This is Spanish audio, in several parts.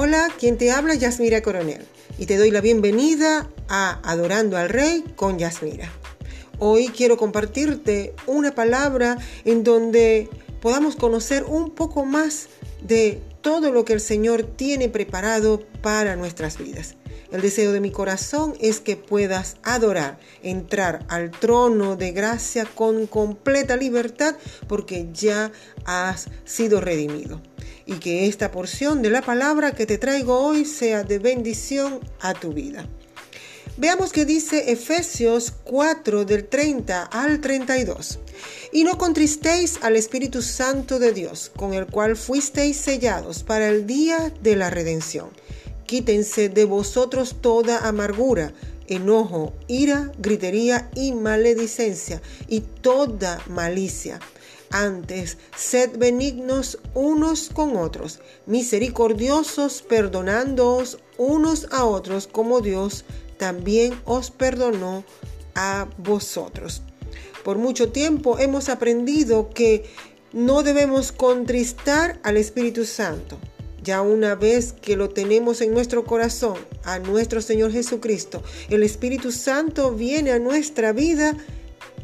Hola, quien te habla Yasmira Coronel y te doy la bienvenida a Adorando al Rey con Yasmira. Hoy quiero compartirte una palabra en donde podamos conocer un poco más de todo lo que el Señor tiene preparado para nuestras vidas. El deseo de mi corazón es que puedas adorar, entrar al trono de gracia con completa libertad porque ya has sido redimido. Y que esta porción de la palabra que te traigo hoy sea de bendición a tu vida. Veamos qué dice Efesios 4 del 30 al 32. Y no contristéis al Espíritu Santo de Dios, con el cual fuisteis sellados para el día de la redención. Quítense de vosotros toda amargura, enojo, ira, gritería y maledicencia, y toda malicia. Antes, sed benignos unos con otros, misericordiosos, perdonándoos unos a otros como Dios también os perdonó a vosotros. Por mucho tiempo hemos aprendido que no debemos contristar al Espíritu Santo. Ya una vez que lo tenemos en nuestro corazón, a nuestro Señor Jesucristo, el Espíritu Santo viene a nuestra vida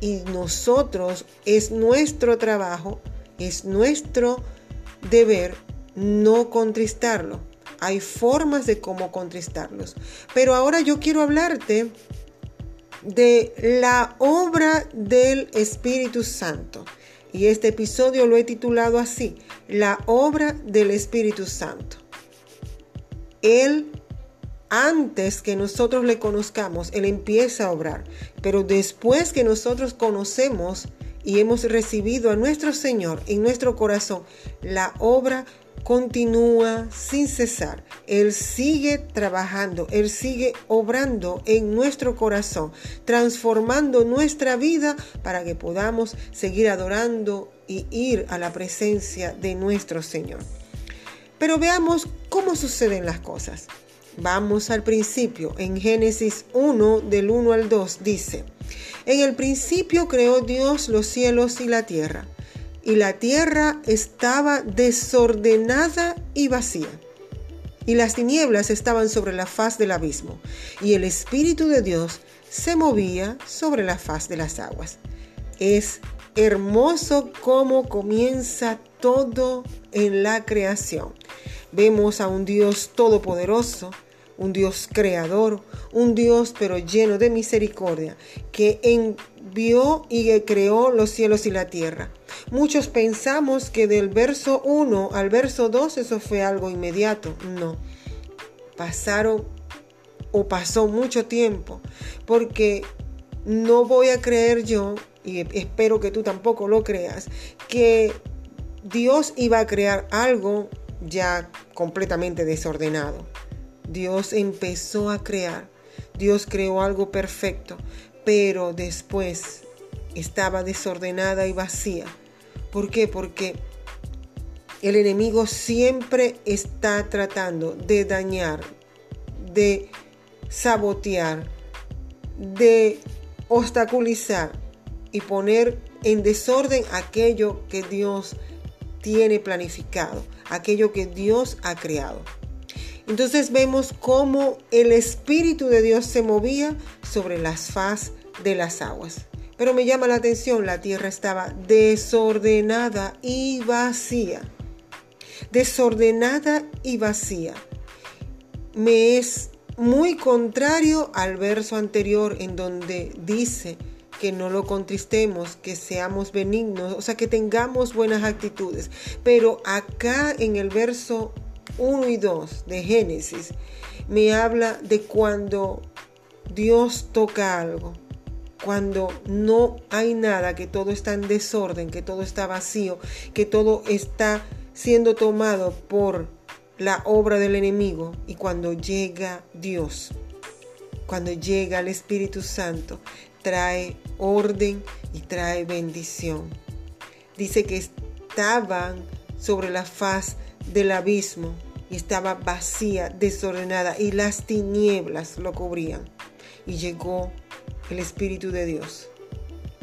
y nosotros es nuestro trabajo, es nuestro deber no contristarlo. Hay formas de cómo contristarlos. Pero ahora yo quiero hablarte de la obra del Espíritu Santo. Y este episodio lo he titulado así, la obra del Espíritu Santo. Él, antes que nosotros le conozcamos, Él empieza a obrar. Pero después que nosotros conocemos y hemos recibido a nuestro Señor en nuestro corazón, la obra continúa sin cesar. Él sigue trabajando, Él sigue obrando en nuestro corazón, transformando nuestra vida para que podamos seguir adorando y ir a la presencia de nuestro Señor. Pero veamos cómo suceden las cosas. Vamos al principio. En Génesis 1, del 1 al 2, dice, En el principio creó Dios los cielos y la tierra y la tierra estaba desordenada y vacía. Y las tinieblas estaban sobre la faz del abismo, y el Espíritu de Dios se movía sobre la faz de las aguas. Es hermoso cómo comienza todo en la creación. Vemos a un Dios todopoderoso, un Dios creador, un Dios pero lleno de misericordia, que envió y creó los cielos y la tierra. Muchos pensamos que del verso 1 al verso 2 eso fue algo inmediato. No, pasaron o pasó mucho tiempo, porque no voy a creer yo, y espero que tú tampoco lo creas, que Dios iba a crear algo ya completamente desordenado. Dios empezó a crear, Dios creó algo perfecto, pero después estaba desordenada y vacía. ¿Por qué? Porque el enemigo siempre está tratando de dañar, de sabotear, de obstaculizar y poner en desorden aquello que Dios tiene planificado, aquello que Dios ha creado. Entonces vemos cómo el Espíritu de Dios se movía sobre las faz de las aguas. Pero me llama la atención, la tierra estaba desordenada y vacía. Desordenada y vacía. Me es muy contrario al verso anterior en donde dice que no lo contristemos, que seamos benignos, o sea, que tengamos buenas actitudes. Pero acá en el verso 1 y 2 de Génesis me habla de cuando Dios toca algo, cuando no hay nada, que todo está en desorden, que todo está vacío, que todo está siendo tomado por la obra del enemigo y cuando llega Dios, cuando llega el Espíritu Santo, trae orden y trae bendición. Dice que estaban sobre la faz del abismo y estaba vacía, desordenada y las tinieblas lo cubrían. Y llegó el Espíritu de Dios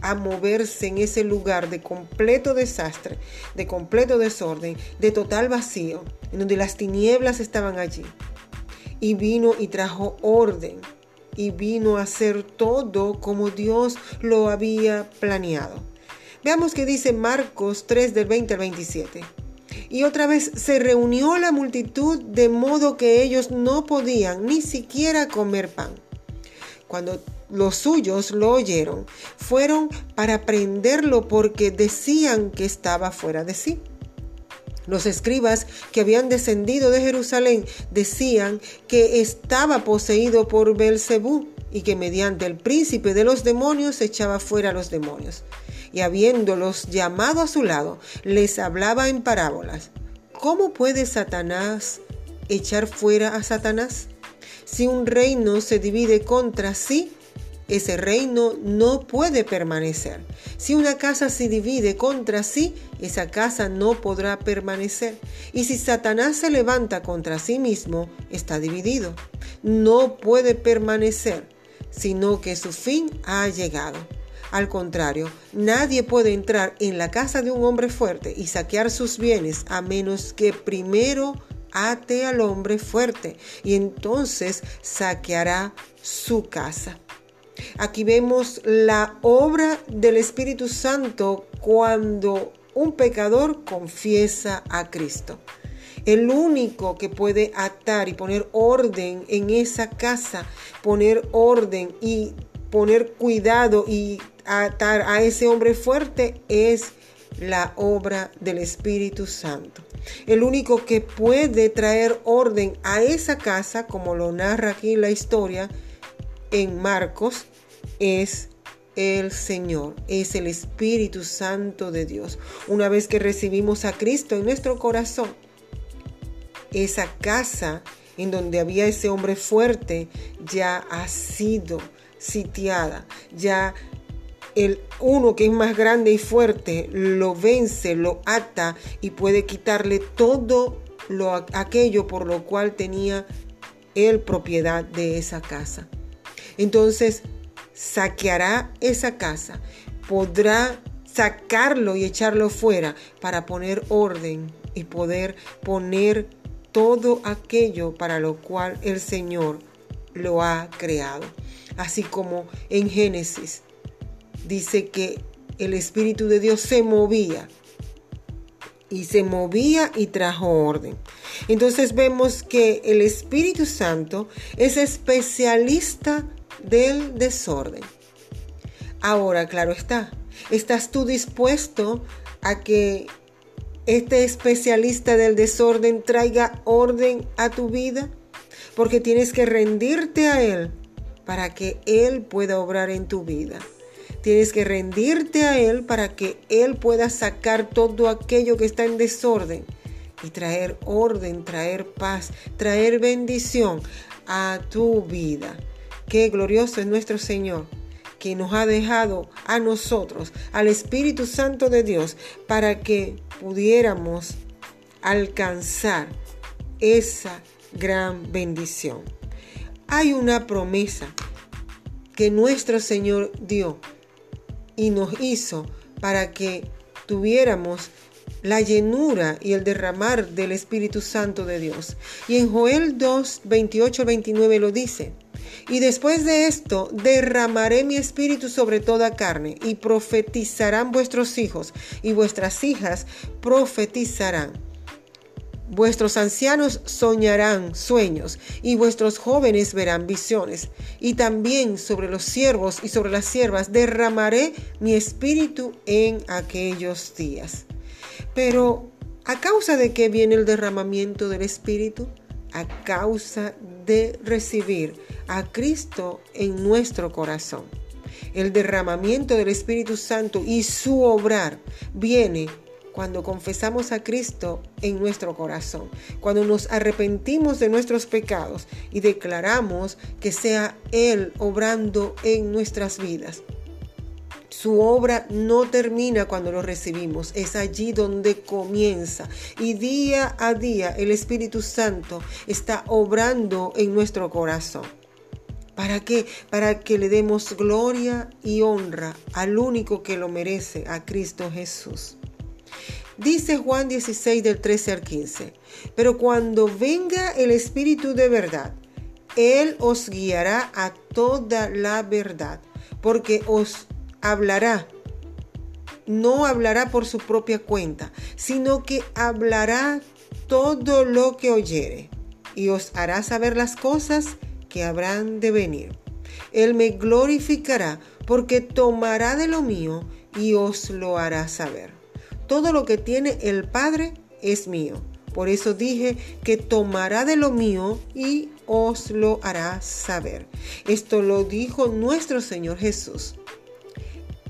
a moverse en ese lugar de completo desastre, de completo desorden, de total vacío, en donde las tinieblas estaban allí. Y vino y trajo orden y vino a hacer todo como Dios lo había planeado. Veamos que dice Marcos 3 del 20 al 27. Y otra vez se reunió la multitud de modo que ellos no podían ni siquiera comer pan. Cuando los suyos lo oyeron, fueron para prenderlo porque decían que estaba fuera de sí. Los escribas que habían descendido de Jerusalén decían que estaba poseído por Belcebú y que mediante el príncipe de los demonios echaba fuera a los demonios. Y habiéndolos llamado a su lado, les hablaba en parábolas. ¿Cómo puede Satanás echar fuera a Satanás? Si un reino se divide contra sí, ese reino no puede permanecer. Si una casa se divide contra sí, esa casa no podrá permanecer. Y si Satanás se levanta contra sí mismo, está dividido. No puede permanecer, sino que su fin ha llegado. Al contrario, nadie puede entrar en la casa de un hombre fuerte y saquear sus bienes a menos que primero ate al hombre fuerte y entonces saqueará su casa. Aquí vemos la obra del Espíritu Santo cuando un pecador confiesa a Cristo. El único que puede atar y poner orden en esa casa, poner orden y poner cuidado y atar a ese hombre fuerte es la obra del Espíritu Santo. El único que puede traer orden a esa casa, como lo narra aquí la historia en Marcos, es el Señor, es el Espíritu Santo de Dios. Una vez que recibimos a Cristo en nuestro corazón, esa casa en donde había ese hombre fuerte ya ha sido sitiada, ya el uno que es más grande y fuerte lo vence, lo ata y puede quitarle todo lo, aquello por lo cual tenía él propiedad de esa casa. Entonces, saqueará esa casa, podrá sacarlo y echarlo fuera para poner orden y poder poner todo aquello para lo cual el Señor lo ha creado. Así como en Génesis dice que el Espíritu de Dios se movía y se movía y trajo orden. Entonces vemos que el Espíritu Santo es especialista del desorden. Ahora, claro está, ¿estás tú dispuesto a que este especialista del desorden traiga orden a tu vida? Porque tienes que rendirte a Él para que Él pueda obrar en tu vida. Tienes que rendirte a Él para que Él pueda sacar todo aquello que está en desorden y traer orden, traer paz, traer bendición a tu vida. Qué glorioso es nuestro Señor que nos ha dejado a nosotros, al Espíritu Santo de Dios, para que pudiéramos alcanzar esa gran bendición. Hay una promesa que nuestro Señor dio y nos hizo para que tuviéramos la llenura y el derramar del Espíritu Santo de Dios. Y en Joel 2, 28 29 lo dice. Y después de esto derramaré mi espíritu sobre toda carne, y profetizarán vuestros hijos, y vuestras hijas profetizarán. Vuestros ancianos soñarán sueños, y vuestros jóvenes verán visiones. Y también sobre los siervos y sobre las siervas derramaré mi espíritu en aquellos días. Pero, ¿a causa de qué viene el derramamiento del espíritu? A causa de recibir a Cristo en nuestro corazón. El derramamiento del Espíritu Santo y su obrar viene cuando confesamos a Cristo en nuestro corazón, cuando nos arrepentimos de nuestros pecados y declaramos que sea Él obrando en nuestras vidas. Su obra no termina cuando lo recibimos, es allí donde comienza. Y día a día el Espíritu Santo está obrando en nuestro corazón. ¿Para qué? Para que le demos gloria y honra al único que lo merece, a Cristo Jesús. Dice Juan 16 del 13 al 15, pero cuando venga el Espíritu de verdad, Él os guiará a toda la verdad, porque os hablará, no hablará por su propia cuenta, sino que hablará todo lo que oyere y os hará saber las cosas que habrán de venir. Él me glorificará porque tomará de lo mío y os lo hará saber. Todo lo que tiene el Padre es mío. Por eso dije que tomará de lo mío y os lo hará saber. Esto lo dijo nuestro Señor Jesús.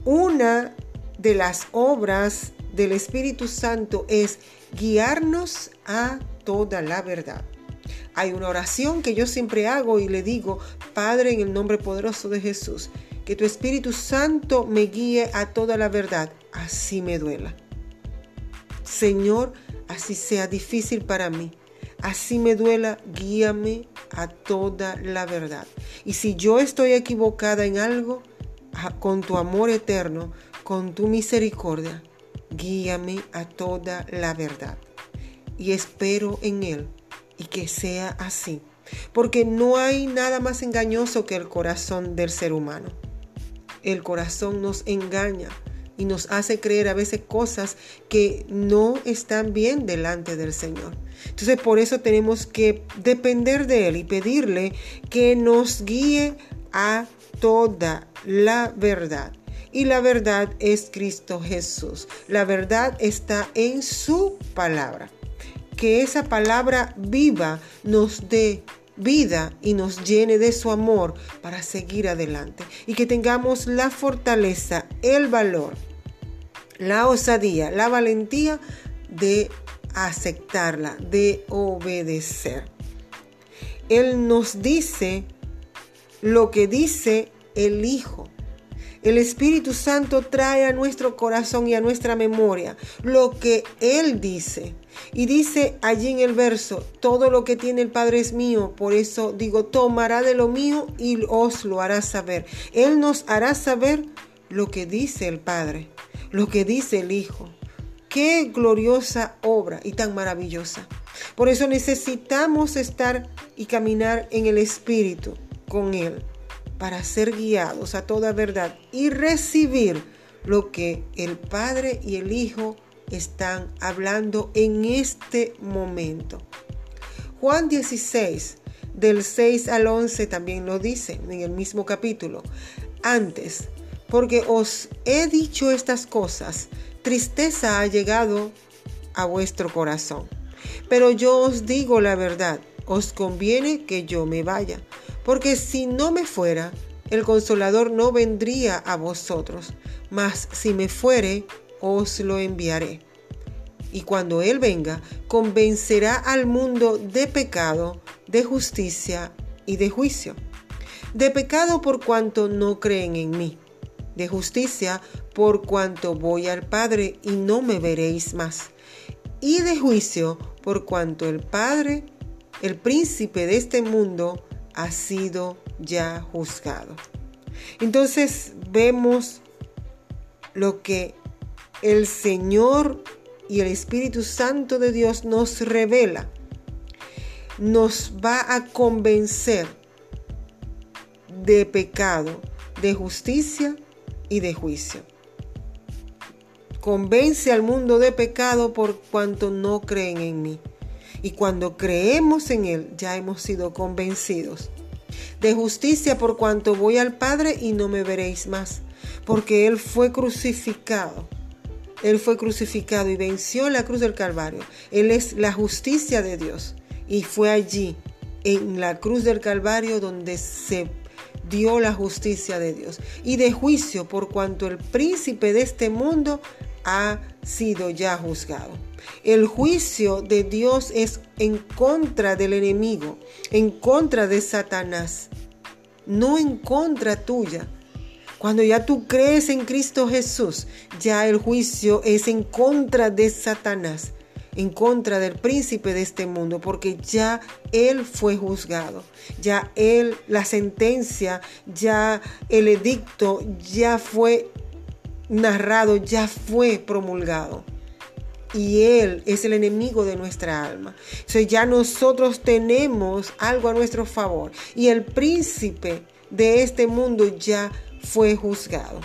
Una de las obras del Espíritu Santo es guiarnos a toda la verdad. Hay una oración que yo siempre hago y le digo, Padre, en el nombre poderoso de Jesús, que tu Espíritu Santo me guíe a toda la verdad, así me duela. Señor, así sea difícil para mí, así me duela, guíame a toda la verdad. Y si yo estoy equivocada en algo, con tu amor eterno, con tu misericordia, guíame a toda la verdad. Y espero en Él y que sea así. Porque no hay nada más engañoso que el corazón del ser humano. El corazón nos engaña y nos hace creer a veces cosas que no están bien delante del Señor. Entonces por eso tenemos que depender de Él y pedirle que nos guíe a toda la verdad. Y la verdad es Cristo Jesús. La verdad está en su palabra que esa palabra viva nos dé vida y nos llene de su amor para seguir adelante y que tengamos la fortaleza, el valor, la osadía, la valentía de aceptarla, de obedecer. Él nos dice lo que dice el Hijo. El Espíritu Santo trae a nuestro corazón y a nuestra memoria lo que Él dice. Y dice allí en el verso, todo lo que tiene el Padre es mío, por eso digo, tomará de lo mío y os lo hará saber. Él nos hará saber lo que dice el Padre, lo que dice el Hijo. Qué gloriosa obra y tan maravillosa. Por eso necesitamos estar y caminar en el Espíritu con Él para ser guiados a toda verdad y recibir lo que el Padre y el Hijo están hablando en este momento. Juan 16, del 6 al 11 también lo dice en el mismo capítulo. Antes, porque os he dicho estas cosas, tristeza ha llegado a vuestro corazón. Pero yo os digo la verdad, os conviene que yo me vaya, porque si no me fuera, el consolador no vendría a vosotros, mas si me fuere, os lo enviaré. Y cuando Él venga, convencerá al mundo de pecado, de justicia y de juicio. De pecado por cuanto no creen en mí. De justicia por cuanto voy al Padre y no me veréis más. Y de juicio por cuanto el Padre, el príncipe de este mundo, ha sido ya juzgado. Entonces vemos lo que el Señor y el Espíritu Santo de Dios nos revela. Nos va a convencer de pecado, de justicia y de juicio. Convence al mundo de pecado por cuanto no creen en mí. Y cuando creemos en Él, ya hemos sido convencidos. De justicia por cuanto voy al Padre y no me veréis más, porque Él fue crucificado. Él fue crucificado y venció la cruz del Calvario. Él es la justicia de Dios. Y fue allí, en la cruz del Calvario, donde se dio la justicia de Dios. Y de juicio por cuanto el príncipe de este mundo ha sido ya juzgado. El juicio de Dios es en contra del enemigo, en contra de Satanás, no en contra tuya. Cuando ya tú crees en Cristo Jesús, ya el juicio es en contra de Satanás. En contra del príncipe de este mundo, porque ya él fue juzgado, ya él, la sentencia, ya el edicto, ya fue narrado, ya fue promulgado. Y Él es el enemigo de nuestra alma. O ya nosotros tenemos algo a nuestro favor. Y el príncipe de este mundo ya fue juzgado.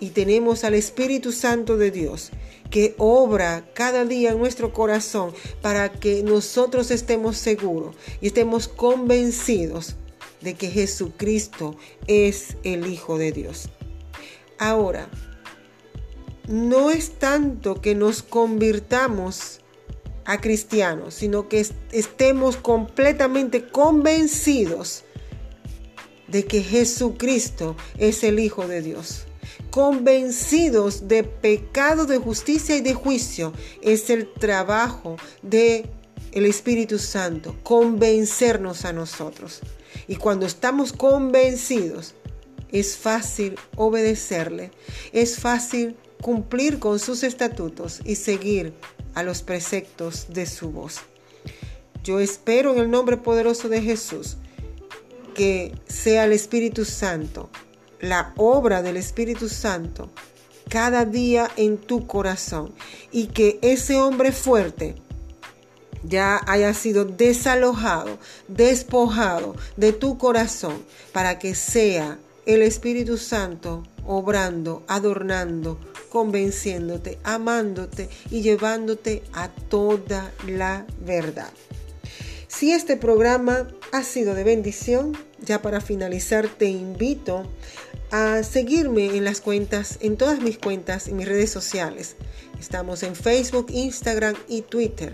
Y tenemos al Espíritu Santo de Dios que obra cada día en nuestro corazón para que nosotros estemos seguros y estemos convencidos de que Jesucristo es el Hijo de Dios. Ahora, no es tanto que nos convirtamos a cristianos, sino que estemos completamente convencidos de que Jesucristo es el Hijo de Dios. Convencidos de pecado, de justicia y de juicio. Es el trabajo de el Espíritu Santo, convencernos a nosotros. Y cuando estamos convencidos, es fácil obedecerle, es fácil cumplir con sus estatutos y seguir a los preceptos de su voz. Yo espero en el nombre poderoso de Jesús que sea el Espíritu Santo, la obra del Espíritu Santo, cada día en tu corazón y que ese hombre fuerte ya haya sido desalojado, despojado de tu corazón para que sea el Espíritu Santo obrando, adornando, convenciéndote, amándote y llevándote a toda la verdad. Si este programa ha sido de bendición, ya para finalizar te invito a seguirme en las cuentas, en todas mis cuentas, en mis redes sociales. Estamos en Facebook, Instagram y Twitter.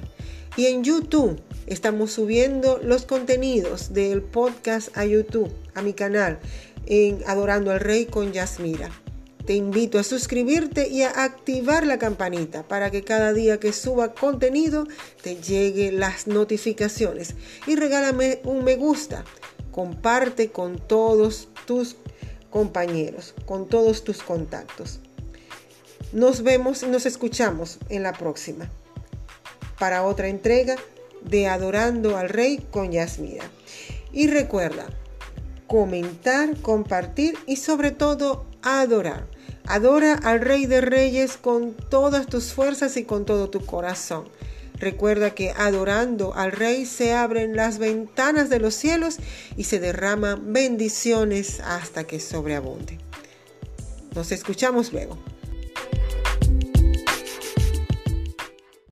Y en YouTube estamos subiendo los contenidos del podcast a YouTube, a mi canal, en Adorando al Rey con Yasmira. Te invito a suscribirte y a activar la campanita para que cada día que suba contenido te llegue las notificaciones. Y regálame un me gusta. Comparte con todos tus compañeros, con todos tus contactos. Nos vemos y nos escuchamos en la próxima para otra entrega de Adorando al Rey con Yasmira. Y recuerda, comentar, compartir y sobre todo adorar. Adora al Rey de Reyes con todas tus fuerzas y con todo tu corazón. Recuerda que adorando al Rey se abren las ventanas de los cielos y se derraman bendiciones hasta que sobreabunde. Nos escuchamos luego.